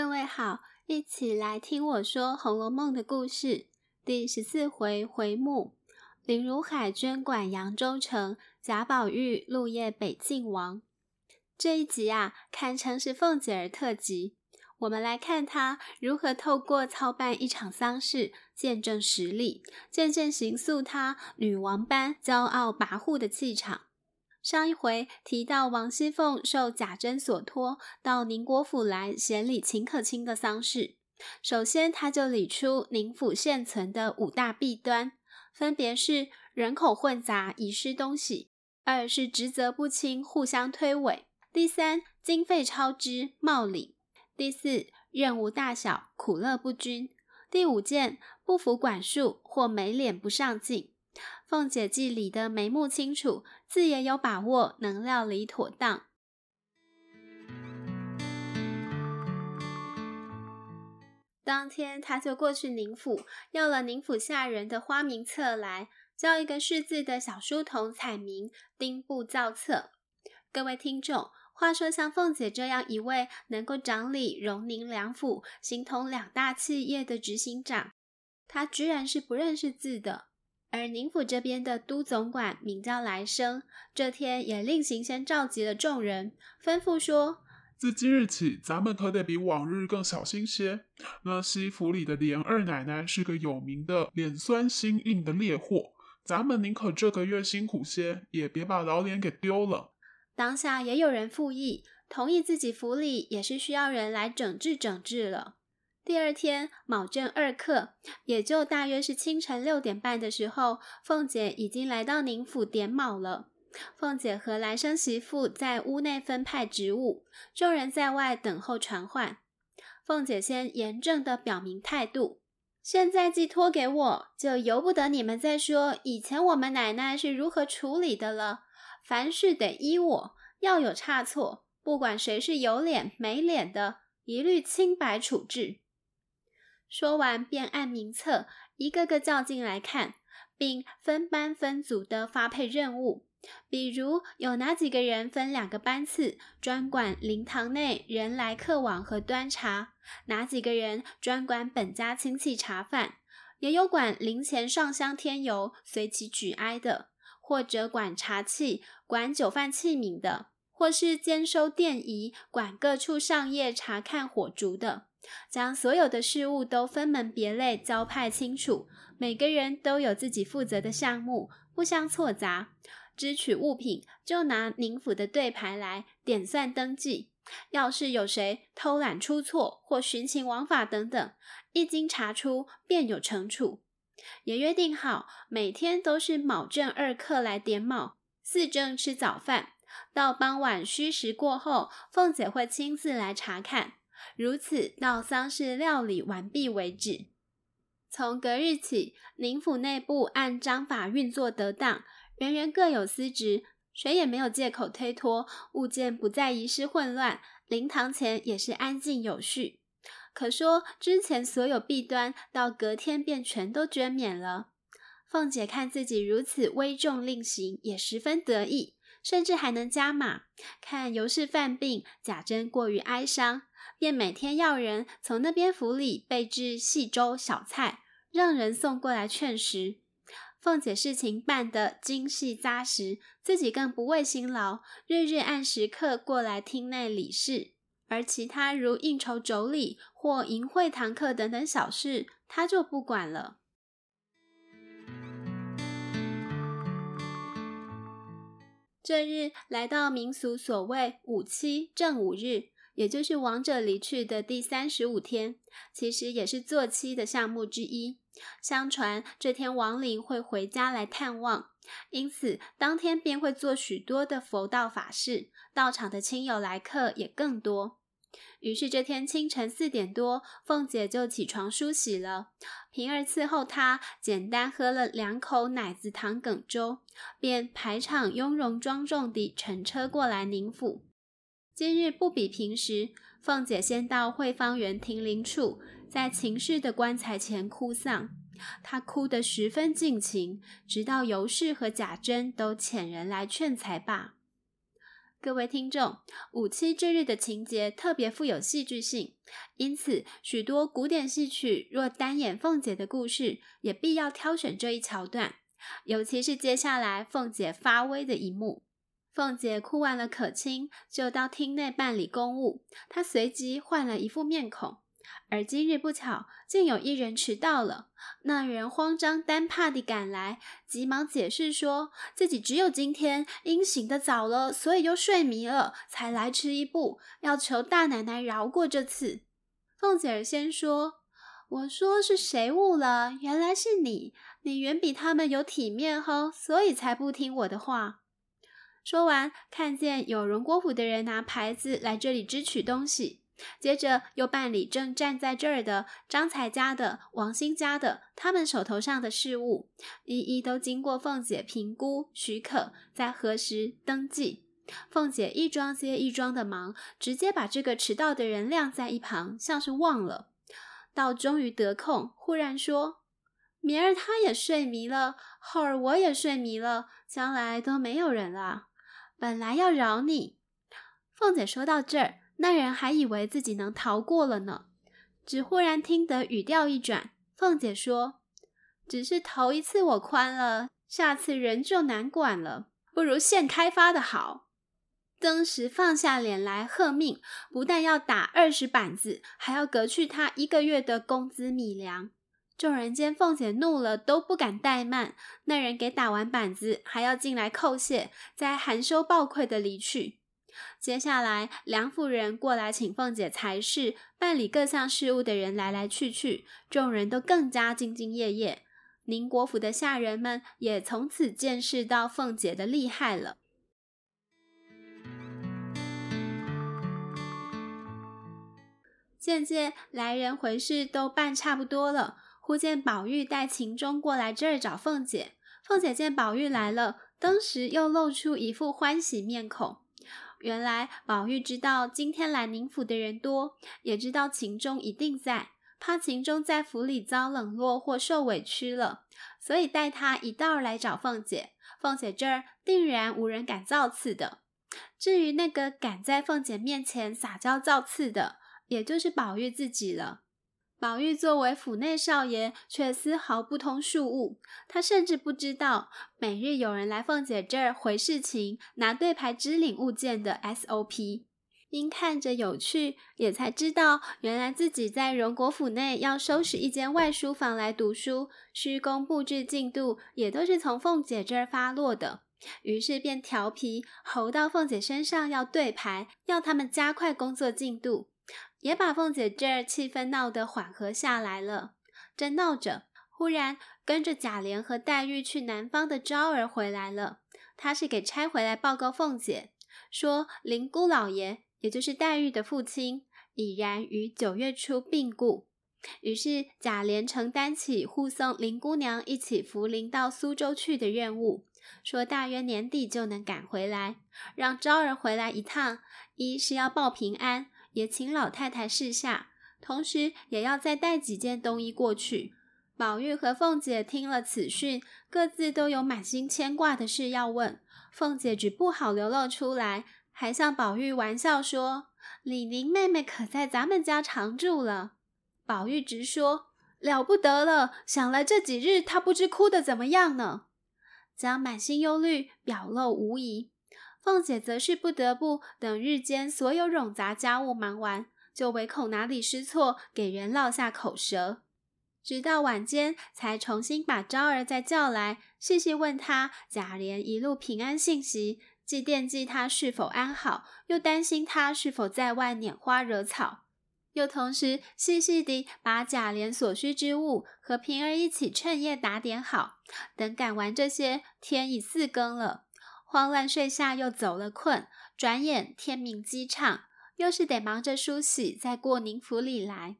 各位好，一起来听我说《红楼梦》的故事。第十四回回目：林如海捐管扬州城，贾宝玉入夜北静王。这一集啊，堪称是凤姐儿特辑。我们来看她如何透过操办一场丧事，见证实力，渐渐形塑她女王般骄傲跋扈的气场。上一回提到王熙凤受贾珍所托到宁国府来协理秦可卿的丧事，首先她就理出宁府现存的五大弊端，分别是人口混杂遗失东西；二是职责不清互相推诿；第三经费超支冒领；第四任务大小苦乐不均；第五件不服管束或没脸不上进。凤姐记理得眉目清楚，自也有把握能料理妥当。当天，他就过去宁府，要了宁府下人的花名册来，叫一个识字的小书童彩名丁部造册。各位听众，话说像凤姐这样一位能够掌理荣宁两府、形同两大企业的执行长，她居然是不认识字的。而宁府这边的都总管名叫来生，这天也另行先召集了众人，吩咐说：“自今日起，咱们可得比往日更小心些。那西府里的连二奶奶是个有名的脸酸心硬的烈货，咱们宁可这个月辛苦些，也别把老脸给丢了。”当下也有人附议，同意自己府里也是需要人来整治整治了。第二天卯正二刻，也就大约是清晨六点半的时候，凤姐已经来到宁府点卯了。凤姐和来生媳妇在屋内分派职务，众人在外等候传唤。凤姐先严正地表明态度：现在寄托给我，就由不得你们再说以前我们奶奶是如何处理的了。凡事得依我，要有差错，不管谁是有脸没脸的，一律清白处置。说完，便按名册一个个叫进来看，并分班分组的发配任务。比如有哪几个人分两个班次，专管灵堂内人来客往和端茶；哪几个人专管本家亲戚茶饭；也有管灵前上香添油、随其举哀的，或者管茶器、管酒饭器皿的，或是兼收电仪、管各处上夜查看火烛的。将所有的事物都分门别类交派清楚，每个人都有自己负责的项目，互相错杂。支取物品就拿宁府的对牌来点算登记，要是有谁偷懒出错或徇情枉法等等，一经查出便有惩处。也约定好每天都是卯正二刻来点卯，四正吃早饭，到傍晚戌时过后，凤姐会亲自来查看。如此到丧事料理完毕为止。从隔日起，宁府内部按章法运作得当，人人各有司职，谁也没有借口推脱，物件不再遗失混乱，灵堂前也是安静有序。可说之前所有弊端，到隔天便全都捐免了。凤姐看自己如此威重令行，也十分得意，甚至还能加码。看尤氏犯病，贾珍过于哀伤。便每天要人从那边府里备置细粥小菜，让人送过来劝食。凤姐事情办得精细扎实，自己更不畏辛劳，日日按时刻过来厅内理事。而其他如应酬妯娌或迎会堂客等等小事，她就不管了。这日来到民俗所谓五七正五日。也就是亡者离去的第三十五天，其实也是做七的项目之一。相传这天亡灵会回家来探望，因此当天便会做许多的佛道法事，到场的亲友来客也更多。于是这天清晨四点多，凤姐就起床梳洗了。平儿伺候她，简单喝了两口奶子糖梗粥，便排场雍容庄重地乘车过来宁府。今日不比平时，凤姐先到惠芳园停灵处，在秦氏的棺材前哭丧。她哭得十分尽情，直到尤氏和贾珍都遣人来劝才罢。各位听众，五七之日的情节特别富有戏剧性，因此许多古典戏曲若单演凤姐的故事，也必要挑选这一桥段。尤其是接下来凤姐发威的一幕。凤姐哭完了可亲，就到厅内办理公务。她随即换了一副面孔。而今日不巧，竟有一人迟到了。那人慌张担怕地赶来，急忙解释说自己只有今天因醒得早了，所以又睡迷了，才来迟一步，要求大奶奶饶过这次。凤姐儿先说：“我说是谁误了？原来是你，你远比他们有体面吼，所以才不听我的话。”说完，看见有荣国府的人拿牌子来这里支取东西。接着又办理正站在这儿的张才家的、王兴家的他们手头上的事务，一一都经过凤姐评估许可，再核实登记。凤姐一桩接一桩的忙，直接把这个迟到的人晾在一旁，像是忘了。到终于得空，忽然说：“明儿他也睡迷了，后儿我也睡迷了，将来都没有人了。本来要饶你。”凤姐说到这儿。那人还以为自己能逃过了呢，只忽然听得语调一转，凤姐说：“只是头一次我宽了，下次人就难管了，不如现开发的好。”登时放下脸来喝命，不但要打二十板子，还要革去他一个月的工资米粮。众人见凤姐怒了，都不敢怠慢。那人给打完板子，还要进来叩谢，再含羞抱愧的离去。接下来，梁夫人过来请凤姐裁事，办理各项事务的人来来去去，众人都更加兢兢业业。宁国府的下人们也从此见识到凤姐的厉害了。渐渐来人回事都办差不多了，忽见宝玉带秦钟过来这儿找凤姐。凤姐见宝玉来了，当时又露出一副欢喜面孔。原来宝玉知道今天来宁府的人多，也知道秦钟一定在，怕秦钟在府里遭冷落或受委屈了，所以带他一道来找凤姐。凤姐这儿定然无人敢造次的。至于那个敢在凤姐面前撒娇造次的，也就是宝玉自己了。宝玉作为府内少爷，却丝毫不通庶务。他甚至不知道，每日有人来凤姐这儿回事情、拿对牌支领物件的 SOP。因看着有趣，也才知道，原来自己在荣国府内要收拾一间外书房来读书，施工布置进度也都是从凤姐这儿发落的。于是便调皮，吼到凤姐身上要对牌，要他们加快工作进度。也把凤姐这儿气氛闹得缓和下来了。正闹着，忽然跟着贾琏和黛玉去南方的昭儿回来了。他是给差回来报告凤姐，说林姑老爷，也就是黛玉的父亲，已然于九月初病故。于是贾琏承担起护送林姑娘一起扶灵到苏州去的任务，说大约年底就能赶回来，让昭儿回来一趟，一是要报平安。也请老太太示下，同时也要再带几件冬衣过去。宝玉和凤姐听了此讯，各自都有满心牵挂的事要问。凤姐只不好流露出来，还向宝玉玩笑说：“李宁妹妹可在咱们家常住了。”宝玉直说：“了不得了，想来这几日她不知哭得怎么样呢。”将满心忧虑表露无遗。凤姐则是不得不等日间所有冗杂家务忙完，就唯恐哪里失措，给人落下口舌。直到晚间，才重新把昭儿再叫来，细细问她贾琏一路平安信息，既惦记他是否安好，又担心他是否在外拈花惹草，又同时细细地把贾琏所需之物和平儿一起趁夜打点好。等赶完这些，天已四更了。慌乱睡下，又走了困，转眼天明机畅，又是得忙着梳洗，再过宁府里来。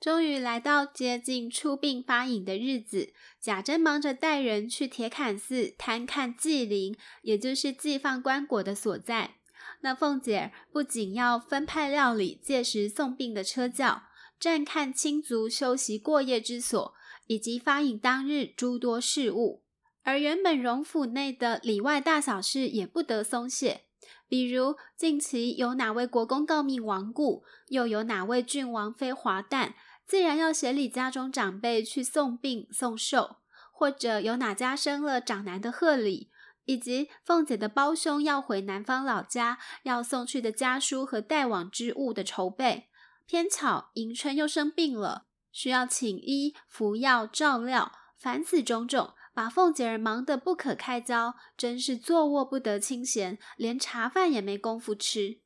终于来到接近出殡发引的日子，贾珍忙着带人去铁槛寺探看祭灵，也就是祭放棺椁的所在。那凤姐不仅要分派料理，届时送殡的车轿，暂看亲族休息过夜之所。以及发引当日诸多事务。而原本荣府内的里外大小事也不得松懈，比如近期有哪位国公告命亡故，又有哪位郡王妃华诞，自然要协理家中长辈去送殡送寿，或者有哪家生了长男的贺礼，以及凤姐的胞兄要回南方老家，要送去的家书和带往之物的筹备。偏巧迎春又生病了，需要请医服药照料，凡此种种。把凤姐儿忙得不可开交，真是坐卧不得清闲，连茶饭也没工夫吃。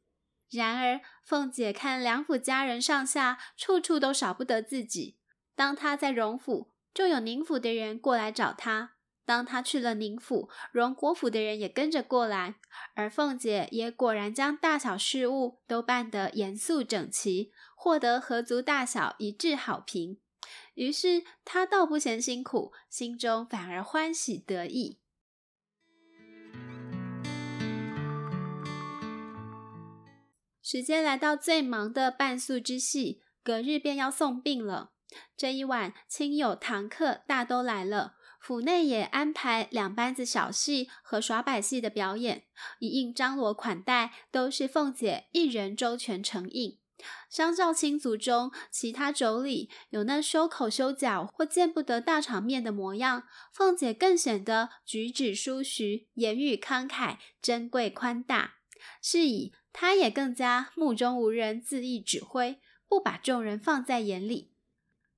然而，凤姐看梁府家人上下处处都少不得自己。当她在荣府，就有宁府的人过来找她；当他去了宁府，荣国府的人也跟着过来。而凤姐也果然将大小事务都办得严肃整齐，获得合族大小一致好评。于是他倒不嫌辛苦，心中反而欢喜得意。时间来到最忙的办肃之戏，隔日便要送殡了。这一晚，亲友堂客大都来了，府内也安排两班子小戏和耍百戏的表演，一应张罗款待，都是凤姐一人周全承应。相较亲族中其他妯娌，有那收口修脚或见不得大场面的模样，凤姐更显得举止疏徐，言语慷慨，珍贵宽大。是以她也更加目中无人，恣意指挥，不把众人放在眼里。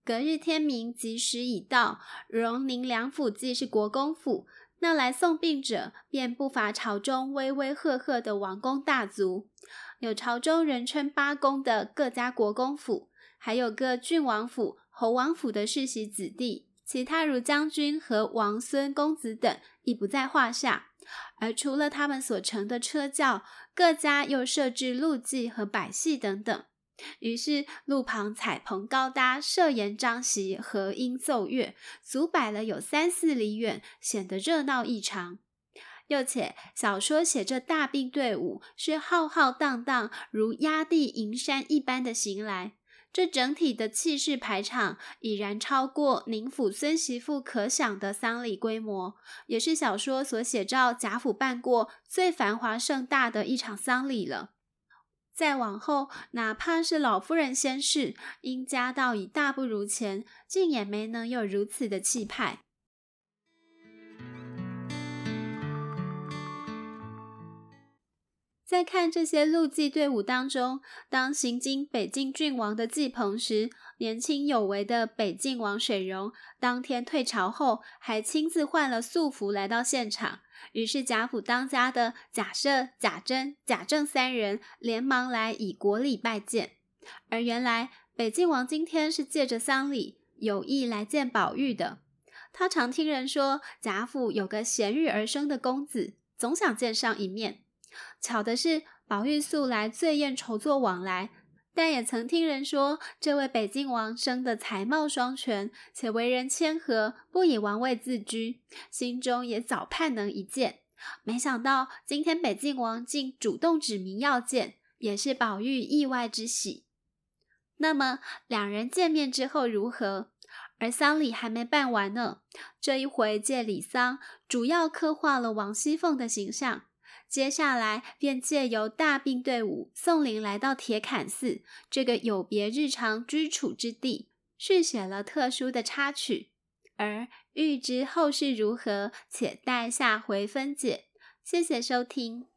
隔日天明，吉时已到，荣宁两府既是国公府，那来送殡者便不乏朝中威威赫赫的王公大族。有朝中人称八公的各家国公府，还有各郡王府、侯王府的世袭子弟，其他如将军和王孙公子等亦不在话下。而除了他们所乘的车轿，各家又设置路祭和百戏等等。于是路旁彩棚高搭，设筵张席，和音奏乐，足摆了有三四里远，显得热闹异常。又且小说写这大殡队伍是浩浩荡荡，如压地银山一般的行来，这整体的气势排场已然超过宁府孙媳妇可想的丧礼规模，也是小说所写照贾府办过最繁华盛大的一场丧礼了。再往后，哪怕是老夫人先逝，因家道已大不如前，竟也没能有如此的气派。在看这些路祭队伍当中，当行经北境郡王的祭棚时，年轻有为的北境王水荣当天退朝后，还亲自换了素服来到现场。于是贾府当家的贾赦、贾珍、贾政三人连忙来以国礼拜见。而原来北静王今天是借着丧礼有意来见宝玉的。他常听人说贾府有个贤育而生的公子，总想见上一面。巧的是，宝玉素来最厌筹作往来，但也曾听人说，这位北静王生得才貌双全，且为人谦和，不以王位自居，心中也早盼能一见。没想到今天北静王竟主动指明要见，也是宝玉意外之喜。那么两人见面之后如何？而丧礼还没办完呢。这一回借礼丧，主要刻画了王熙凤的形象。接下来便借由大病队伍送灵来到铁槛寺这个有别日常居处之地，续写了特殊的插曲。而欲知后事如何，且待下回分解。谢谢收听。